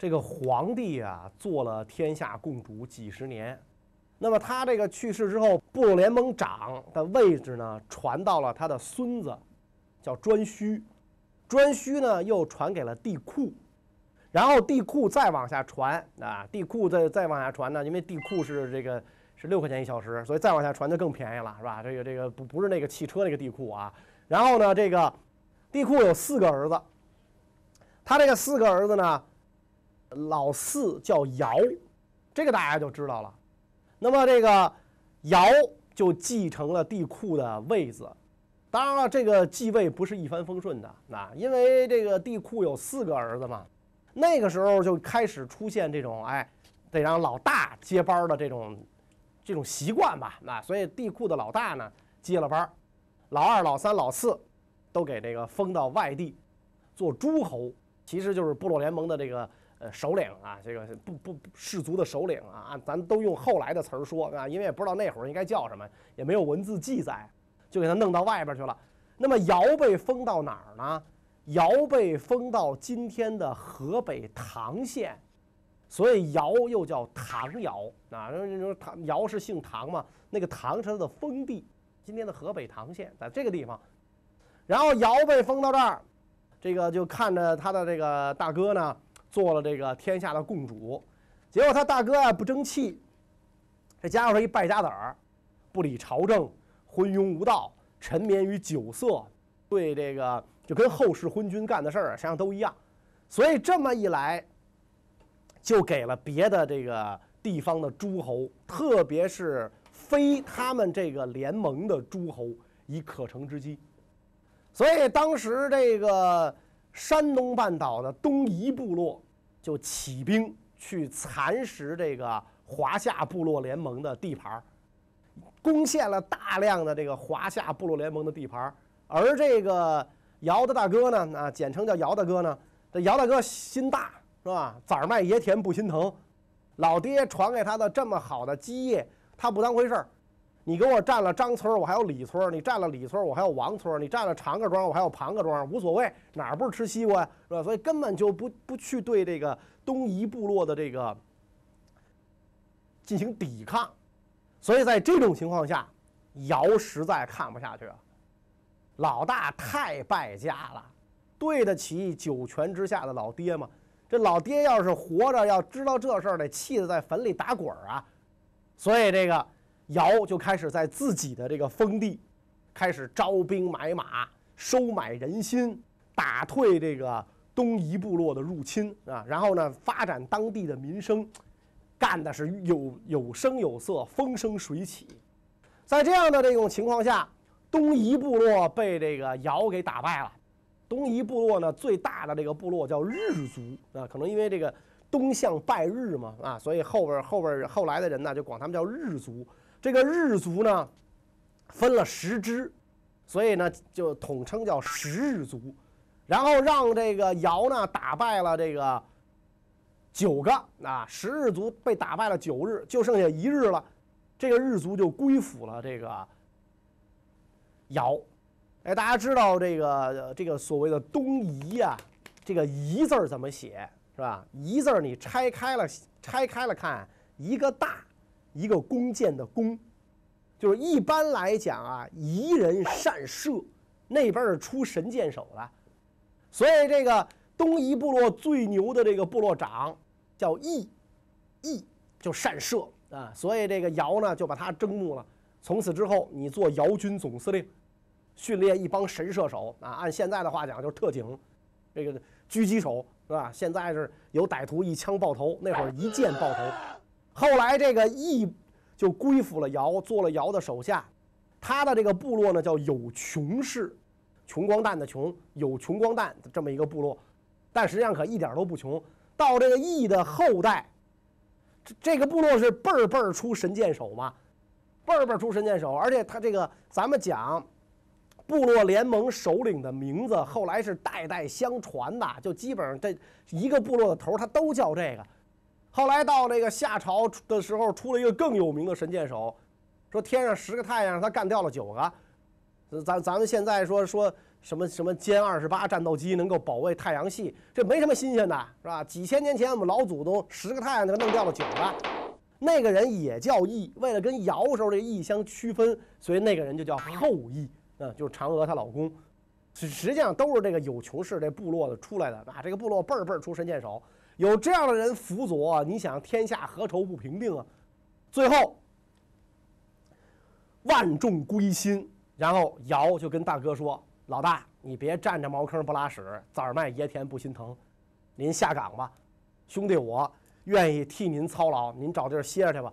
这个皇帝啊，做了天下共主几十年，那么他这个去世之后，部落联盟长的位置呢，传到了他的孙子，叫颛顼。颛顼呢，又传给了帝喾，然后地库再往下传啊，地库再再往下传呢，因为地库是这个是六块钱一小时，所以再往下传就更便宜了，是吧？这个这个不不是那个汽车那个地库啊。然后呢，这个地库有四个儿子，他这个四个儿子呢。老四叫尧，这个大家就知道了。那么这个尧就继承了地库的位子。当然了，这个继位不是一帆风顺的，那因为这个地库有四个儿子嘛。那个时候就开始出现这种哎，得让老大接班的这种这种习惯吧。那所以帝库的老大呢接了班，老二、老三、老四都给这个封到外地做诸侯，其实就是部落联盟的这个。呃，首领啊，这个不不氏族的首领啊，咱都用后来的词儿说啊，因为也不知道那会儿应该叫什么，也没有文字记载，就给他弄到外边去了。那么尧被封到哪儿呢？尧被封到今天的河北唐县，所以尧又叫唐尧啊。你说唐尧是姓唐嘛？那个唐是他的封地，今天的河北唐县在这个地方。然后尧被封到这儿，这个就看着他的这个大哥呢。做了这个天下的共主，结果他大哥啊不争气，这家伙是一败家子儿，不理朝政，昏庸无道，沉湎于酒色，对这个就跟后世昏君干的事儿实际上都一样，所以这么一来，就给了别的这个地方的诸侯，特别是非他们这个联盟的诸侯以可乘之机，所以当时这个。山东半岛的东夷部落就起兵去蚕食这个华夏部落联盟的地盘儿攻陷了大量的这个华夏部落联盟的地盘儿而这个姚的大哥呢，啊，简称叫姚大哥呢，这姚大哥心大是吧？崽儿卖爷田不心疼，老爹传给他的这么好的基业，他不当回事儿。你给我占了张村我还有李村你占了李村我还有王村你占了长个庄，我还有庞个庄，无所谓，哪儿不是吃西瓜呀，是吧？所以根本就不不去对这个东夷部落的这个进行抵抗。所以在这种情况下，尧实在看不下去了，老大太败家了，对得起九泉之下的老爹吗？这老爹要是活着，要知道这事儿，得气得在坟里打滚儿啊！所以这个。尧就开始在自己的这个封地，开始招兵买马，收买人心，打退这个东夷部落的入侵啊。然后呢，发展当地的民生，干的是有有声有色，风生水起。在这样的这种情况下，东夷部落被这个尧给打败了。东夷部落呢，最大的这个部落叫日族啊，可能因为这个东向拜日嘛啊，所以后边后边后来的人呢，就管他们叫日族。这个日族呢，分了十支，所以呢就统称叫十日族，然后让这个尧呢打败了这个九个啊，十日族被打败了九日，就剩下一日了，这个日族就归附了这个尧。哎，大家知道这个这个所谓的东夷呀，这个夷字儿怎么写是吧？夷字儿你拆开了拆开了看，一个大。一个弓箭的弓，就是一般来讲啊，夷人善射，那边是出神箭手的，所以这个东夷部落最牛的这个部落长叫羿，羿就善射啊，所以这个尧呢就把他征募了，从此之后你做尧军总司令，训练一帮神射手啊，按现在的话讲就是特警，这个狙击手是吧？现在是有歹徒一枪爆头，那会儿一箭爆头。后来这个羿就归附了尧，做了尧的手下。他的这个部落呢叫有穷氏，穷光蛋的穷，有穷光蛋这么一个部落。但实际上可一点都不穷。到这个羿的后代，这这个部落是辈儿辈儿出神箭手嘛，辈儿辈儿出神箭手。而且他这个咱们讲部落联盟首领的名字，后来是代代相传的，就基本上这一个部落的头他都叫这个。后来到那个夏朝的时候，出了一个更有名的神箭手，说天上十个太阳，他干掉了九个。咱咱们现在说说什么什么歼二十八战斗机能够保卫太阳系，这没什么新鲜的，是吧？几千年前我们老祖宗十个太阳他弄掉了九个，那个人也叫羿，为了跟尧时候这羿相区分，所以那个人就叫后羿，嗯，就是嫦娥她老公。实实际上都是这个有穷氏这部落的出来的啊，这个部落辈儿辈儿出神箭手，有这样的人辅佐，你想天下何愁不平定啊？最后万众归心，然后尧就跟大哥说：“老大，你别占着茅坑不拉屎，崽儿卖爷田不心疼，您下岗吧，兄弟我愿意替您操劳，您找地儿歇着去吧。”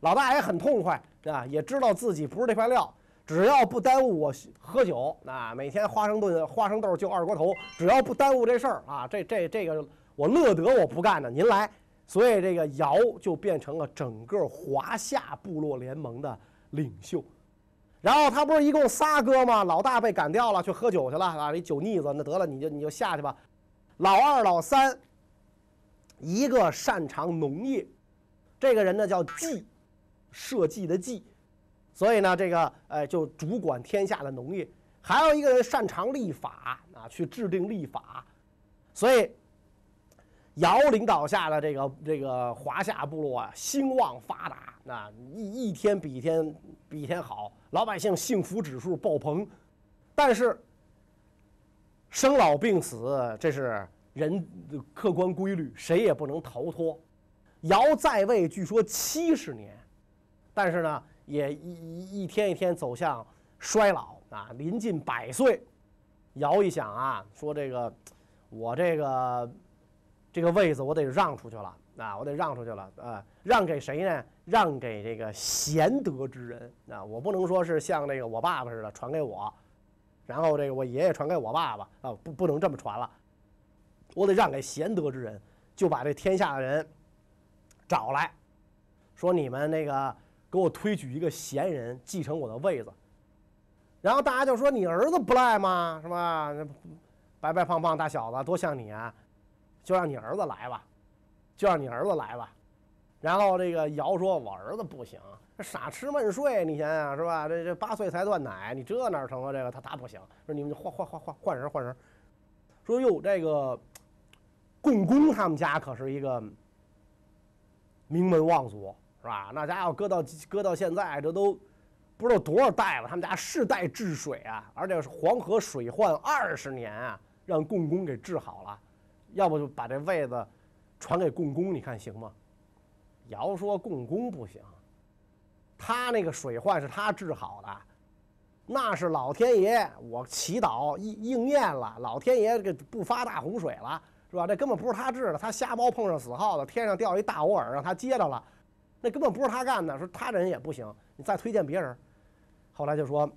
老大也很痛快啊，也知道自己不是这块料。只要不耽误我喝酒，那每天花生炖花生豆就二锅头，只要不耽误这事儿啊，这这这个我乐得我不干呢，您来。所以这个尧就变成了整个华夏部落联盟的领袖。然后他不是一共仨哥吗？老大被赶掉了，去喝酒去了啊！你酒腻子，那得了，你就你就下去吧。老二、老三，一个擅长农业，这个人呢叫计，社稷的计。所以呢，这个呃，就主管天下的农业，还有一个人擅长立法啊，去制定立法。所以，尧领导下的这个这个华夏部落啊，兴旺发达，那一一天比一天比一天好，老百姓幸福指数爆棚。但是，生老病死这是人客观规律，谁也不能逃脱。尧在位据说七十年，但是呢。也一一天一天走向衰老啊，临近百岁。尧一想啊，说这个我这个这个位子我得让出去了啊，我得让出去了啊，让给谁呢？让给这个贤德之人啊，我不能说是像那个我爸爸似的传给我，然后这个我爷爷传给我爸爸啊，不不能这么传了，我得让给贤德之人，就把这天下的人找来说你们那个。给我推举一个贤人继承我的位子，然后大家就说：“你儿子不赖吗？是吧？白白胖胖大小子多像你啊，就让你儿子来吧，就让你儿子来吧。”然后这个尧说：“我儿子不行，傻吃闷睡，你想想是吧？这这八岁才断奶，你这哪成啊？这个他他不行。说你们换换换换换人换人。说哟，这个共工他们家可是一个名门望族。”是吧？那家伙搁到搁到现在，这都不知道多少代了。他们家世代治水啊，而且是黄河水患二十年啊，让共工给治好了。要不就把这位子传给共工，你看行吗？尧说共工不行，他那个水患是他治好的，那是老天爷我祈祷应应验了，老天爷给不发大洪水了，是吧？这根本不是他治的，他瞎猫碰上死耗子，天上掉一大窝饵让他接着了。那根本不是他干的，说他人也不行，你再推荐别人。后来就说，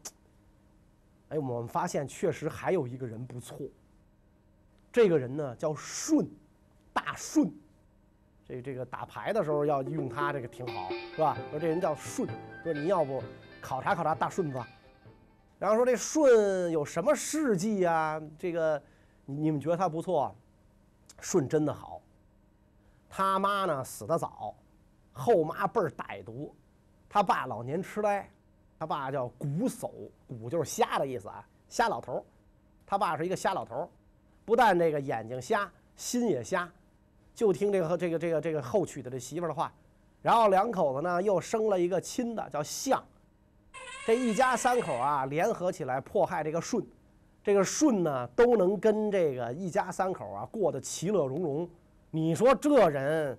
哎，我们发现确实还有一个人不错。这个人呢叫舜，大舜。这这个打牌的时候要用他，这个挺好，是吧？说这人叫舜，说你要不考察考察大舜子。然后说这舜有什么事迹啊？这个你们觉得他不错？舜真的好，他妈呢死的早。后妈倍儿歹毒，他爸老年痴呆，他爸叫瞽叟，瞽就是瞎的意思啊，瞎老头儿。他爸是一个瞎老头儿，不但这个眼睛瞎，心也瞎，就听这个这个这个这个后娶的这媳妇儿的话。然后两口子呢又生了一个亲的，叫象。这一家三口啊联合起来迫害这个舜，这个舜呢都能跟这个一家三口啊过得其乐融融。你说这人？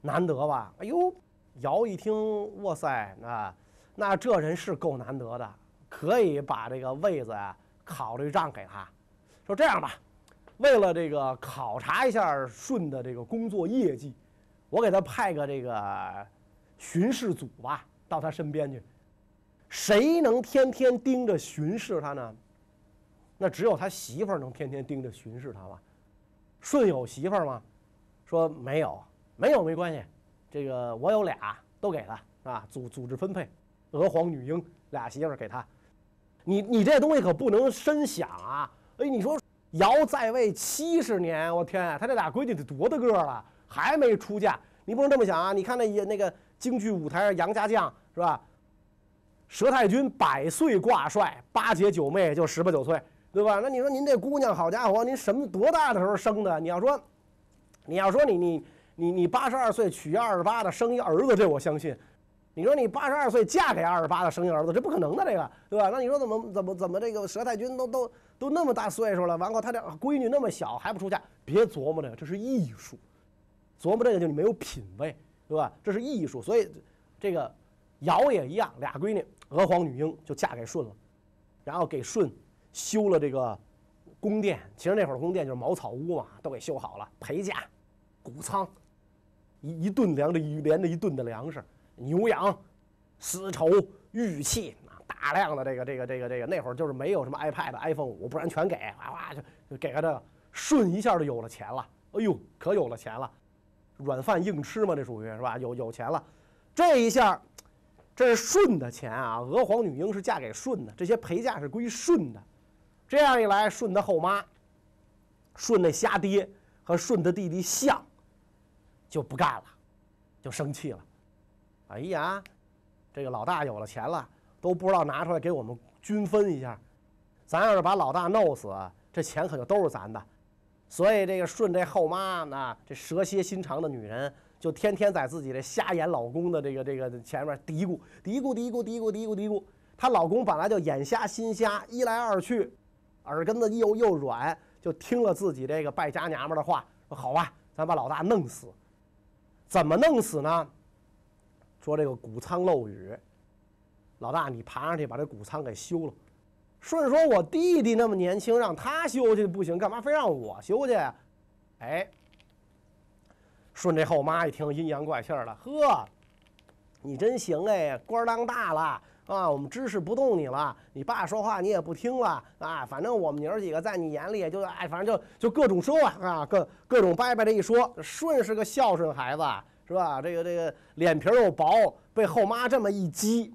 难得吧？哎呦，尧一听，哇塞，那那这人是够难得的，可以把这个位子啊考虑让给他。说这样吧，为了这个考察一下舜的这个工作业绩，我给他派个这个巡视组吧，到他身边去。谁能天天盯着巡视他呢？那只有他媳妇儿能天天盯着巡视他吧。舜有媳妇儿吗？说没有。没有没关系，这个我有俩，都给他啊，组组织分配，娥皇女英俩媳妇儿给他。你你这东西可不能深想啊！哎，你说尧在位七十年，我天，他这俩闺女得多大个了，还没出嫁。你不能这么想啊！你看那也那个京剧舞台上杨家将是吧？佘太君百岁挂帅，八姐九妹就十八九岁，对吧？那你说您这姑娘，好家伙，您什么多大的时候生的？你要说，你要说你你你你八十二岁娶一二十八的生一儿子，这我相信。你说你八十二岁嫁给二十八的生一儿子，这不可能的，这个对吧？那你说怎么怎么怎么这个佘太君都都都那么大岁数了，完后他这闺女那么小还不出嫁？别琢磨这个，这是艺术。琢磨这个就你没有品位，对吧？这是艺术，所以这个尧也一样，俩闺女娥皇女英就嫁给舜了，然后给舜修了这个宫殿。其实那会儿宫殿就是茅草屋嘛，都给修好了，陪嫁、谷仓，一一顿粮的一连着一顿的粮食，牛羊、丝绸、玉器啊，大量的这个这个这个这个，那会儿就是没有什么 iPad、iPhone 五，不然全给，哇哇就就给个这个，舜一下就有了钱了，哎呦，可有了钱了。软饭硬吃嘛，这属于是吧？有有钱了，这一下，这是舜的钱啊。娥皇女英是嫁给舜的，这些陪嫁是归舜的。这样一来，舜的后妈、舜的瞎爹和舜的弟弟象就不干了，就生气了。哎呀，这个老大有了钱了，都不知道拿出来给我们均分一下。咱要是把老大弄死，这钱可就都是咱的。所以这个顺这后妈呢，这蛇蝎心肠的女人，就天天在自己这瞎眼老公的这个这个前面嘀咕嘀咕嘀咕嘀咕嘀咕嘀咕。她老公本来就眼瞎心瞎，一来二去，耳根子又又软，就听了自己这个败家娘们的话，说好吧，咱把老大弄死。怎么弄死呢？说这个谷仓漏雨，老大你爬上去把这谷仓给修了。顺说：“我弟弟那么年轻，让他修去不行，干嘛非让我修去？”哎，顺这后妈一听阴阳怪气了，呵，你真行哎，官当大了啊！我们支持不动你了，你爸说话你也不听了啊！反正我们娘儿几个在你眼里就哎，反正就就各种说啊，各各种掰掰这一说。舜是个孝顺孩子，是吧？这个这个脸皮又薄，被后妈这么一激，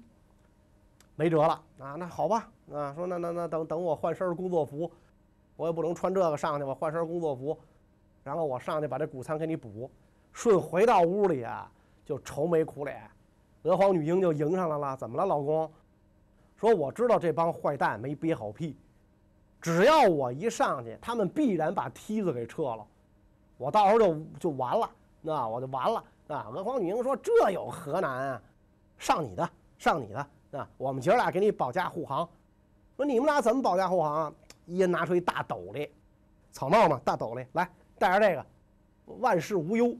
没辙了啊！那好吧。啊，说那那那等等我换身工作服，我也不能穿这个上去，我换身工作服，然后我上去把这谷仓给你补。舜回到屋里啊，就愁眉苦脸。娥皇女英就迎上来了，怎么了，老公？说我知道这帮坏蛋没憋好屁，只要我一上去，他们必然把梯子给撤了，我到时候就就完了，那我就完了。啊，娥皇女英说这有何难啊？上你的，上你的，啊，我们姐俩给你保驾护航。说你们俩怎么保驾护航啊？一人拿出一大斗笠，草帽嘛，大斗笠，来戴上这个，万事无忧。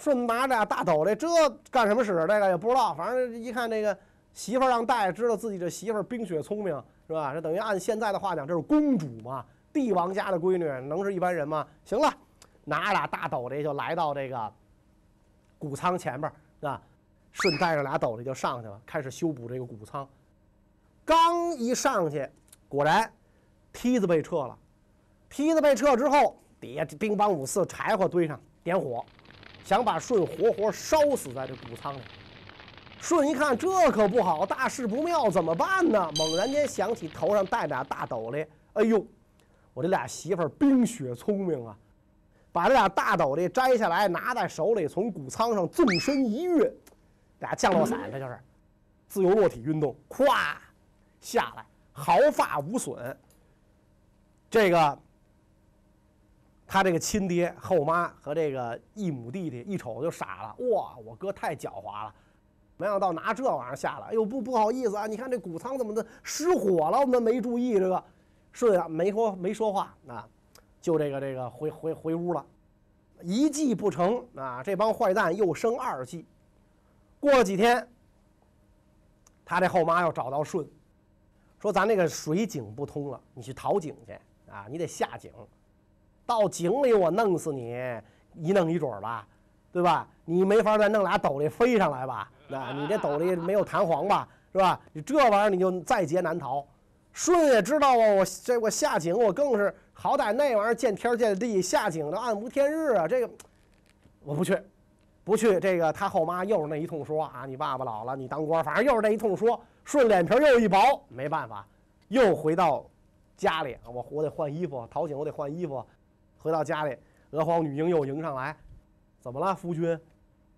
顺拿着大斗笠，这干什么使？这个也不知道，反正一看这个媳妇让戴，知道自己这媳妇冰雪聪明，是吧？这等于按现在的话讲，这是公主嘛，帝王家的闺女，能是一般人吗？行了，拿俩大斗笠就来到这个谷仓前边，啊，顺带着俩斗笠就上去了，开始修补这个谷仓。刚一上去，果然梯子被撤了。梯子被撤之后，底下兵帮五四柴火堆上，点火，想把舜活活烧死在这谷仓里。舜一看这可不好，大事不妙，怎么办呢？猛然间想起头上戴俩大斗笠，哎呦，我这俩媳妇儿冰雪聪明啊，把这俩大斗笠摘下来，拿在手里，从谷仓上纵身一跃，俩降落伞，这就是自由落体运动，咵。下来毫发无损。这个他这个亲爹后妈和这个异母弟弟一瞅就傻了，哇！我哥太狡猾了，没想到拿这玩意儿下来。哎呦，不不好意思啊，你看这谷仓怎么的失火了？我们没注意这个。顺啊，没说没说话啊，就这个这个回回回屋了。一计不成啊，这帮坏蛋又生二计。过了几天，他这后妈又找到舜。说咱那个水井不通了，你去淘井去啊！你得下井，到井里我弄死你，一弄一准儿吧，对吧？你没法再弄俩斗笠飞上来吧？那你这斗笠没有弹簧吧？是吧？你这玩意儿你就在劫难逃。舜也知道啊，我这我下井我更是好歹那玩意儿见天见地，下井的暗无天日啊！这个我不去，不去。这个他后妈又是那一通说啊，你爸爸老了，你当官，反正又是那一通说。顺脸皮又一薄，没办法，又回到家里。我我得换衣服，淘井我得换衣服。回到家里，娥皇女英又迎上来，怎么了，夫君？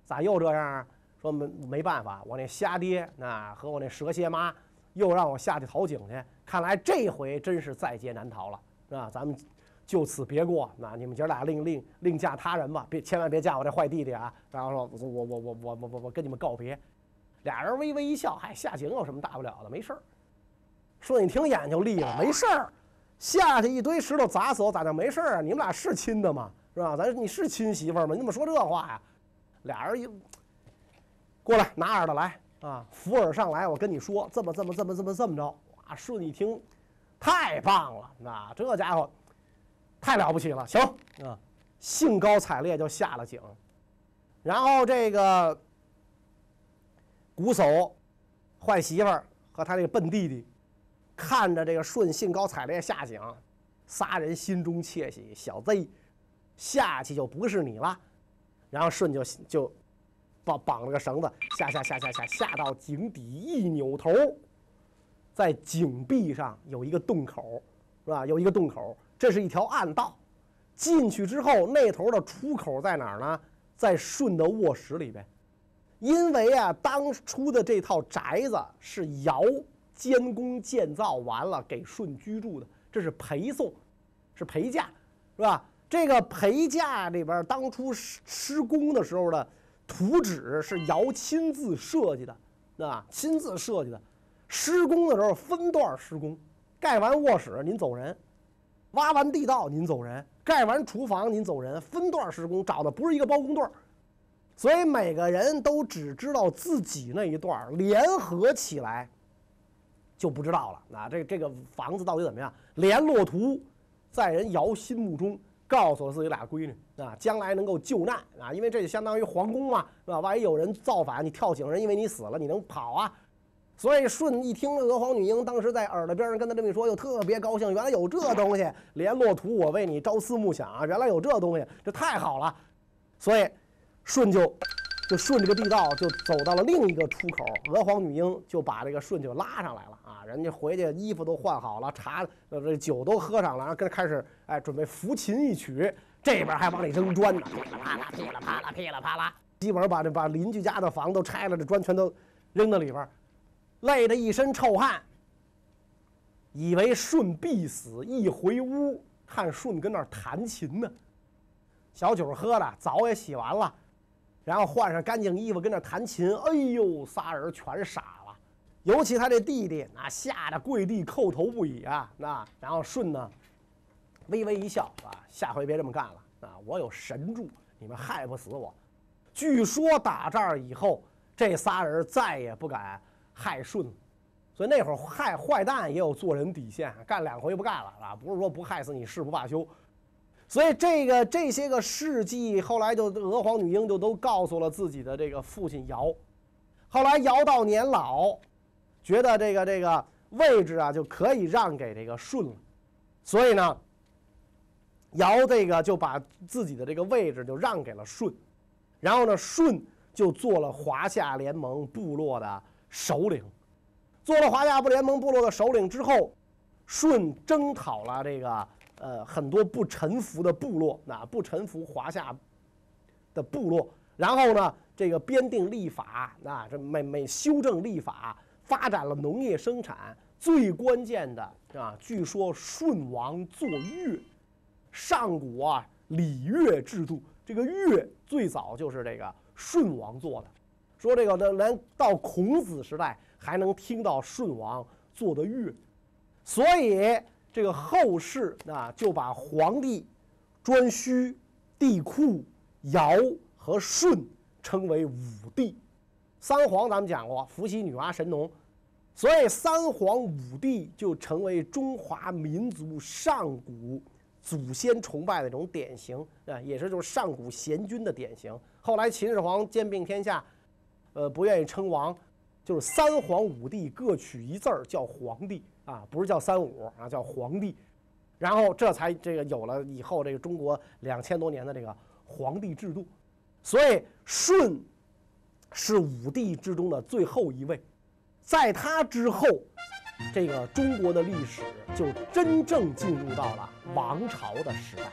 咋又这样啊？说没没办法，我那瞎爹那和我那蛇蝎妈又让我下去讨井去，看来这回真是在劫难逃了，是吧？咱们就此别过，那你们姐俩另另另嫁他人吧，别千万别嫁我这坏弟弟啊！然后说，我我我我我我我跟你们告别。俩人微微一笑，嗨，下井有什么大不了的？没事儿。顺一听眼就立了，没事儿，下去一堆石头砸死我咋就没事啊？你们俩是亲的吗？是吧？咱你是亲媳妇吗？你怎么说这话呀？俩人一过来拿耳朵来啊，扶耳上来，我跟你说，这么这么这么这么这么着。哇，顺一听，太棒了，那这家伙太了不起了，行啊，兴高采烈就下了井，然后这个。瞽叟坏媳妇儿和他这个笨弟弟，看着这个舜兴高采烈下井，仨人心中窃喜，小子下去就不是你了。然后舜就就绑绑了个绳子，下下下下下下到井底，一扭头，在井壁上有一个洞口，是吧？有一个洞口，这是一条暗道。进去之后，那头的出口在哪儿呢？在舜的卧室里边。因为啊，当初的这套宅子是尧监工建造完了给舜居住的，这是陪送，是陪嫁，是吧？这个陪嫁里边，当初施施工的时候的图纸是尧亲自设计的，啊，亲自设计的。施工的时候分段施工，盖完卧室您走人，挖完地道您走人，盖完厨房您走人，分段施工，找的不是一个包工队儿。所以每个人都只知道自己那一段联合起来就不知道了。那这这个房子到底怎么样？联络图在人尧心目中告诉了自己俩闺女啊，将来能够救难啊，因为这就相当于皇宫嘛，是吧？万一有人造反，你跳井人因为你死了，你能跑啊？所以舜一听娥皇女英当时在耳朵边上跟他这么一说，又特别高兴。原来有这东西，联络图我为你朝思暮想啊！原来有这东西，这太好了。所以。舜就就顺着个地道就走到了另一个出口，娥皇女英就把这个舜就拉上来了人家回去衣服都换好了，茶呃这酒都喝上了，然后跟开始哎准备抚琴一曲，这边还往里扔砖呢，噼里啪啦噼里啪啦噼里啪啦，基本上把这把邻居家的房都拆了，这砖全都扔到里边，累得一身臭汗，以为舜必死，一回屋看舜跟那弹琴呢，小酒喝了，澡也洗完了。然后换上干净衣服跟那弹琴，哎呦，仨人全傻了，尤其他这弟弟，啊吓得跪地叩头不已啊！那然后舜呢，微微一笑啊，下回别这么干了啊！我有神助，你们害不死我。据说打这儿以后，这仨人再也不敢害舜。所以那会儿害坏蛋也有做人底线，干两回不干了啊！不是说不害死你誓不罢休。所以这个这些个事迹，后来就娥皇女英就都告诉了自己的这个父亲尧。后来尧到年老，觉得这个这个位置啊就可以让给这个舜了，所以呢，尧这个就把自己的这个位置就让给了舜，然后呢，舜就做了华夏联盟部落的首领。做了华夏不联盟部落的首领之后，舜征讨了这个。呃，很多不臣服的部落，那不臣服华夏的部落，然后呢，这个编定立法，那这每每修正立法，发展了农业生产，最关键的啊，据说舜王作乐，上古啊礼乐制度，这个乐最早就是这个舜王做的，说这个呢，连到孔子时代还能听到舜王做的乐，所以。这个后世啊，就把皇帝、颛顼、帝喾、尧和舜称为五帝。三皇咱们讲过，伏羲、女娲、神农，所以三皇五帝就成为中华民族上古祖先崇拜的一种典型啊，也是就是上古贤君的典型。后来秦始皇兼并天下，呃，不愿意称王，就是三皇五帝各取一字儿叫皇帝。啊，不是叫三五啊，叫皇帝，然后这才这个有了以后这个中国两千多年的这个皇帝制度，所以舜是五帝之中的最后一位，在他之后，这个中国的历史就真正进入到了王朝的时代。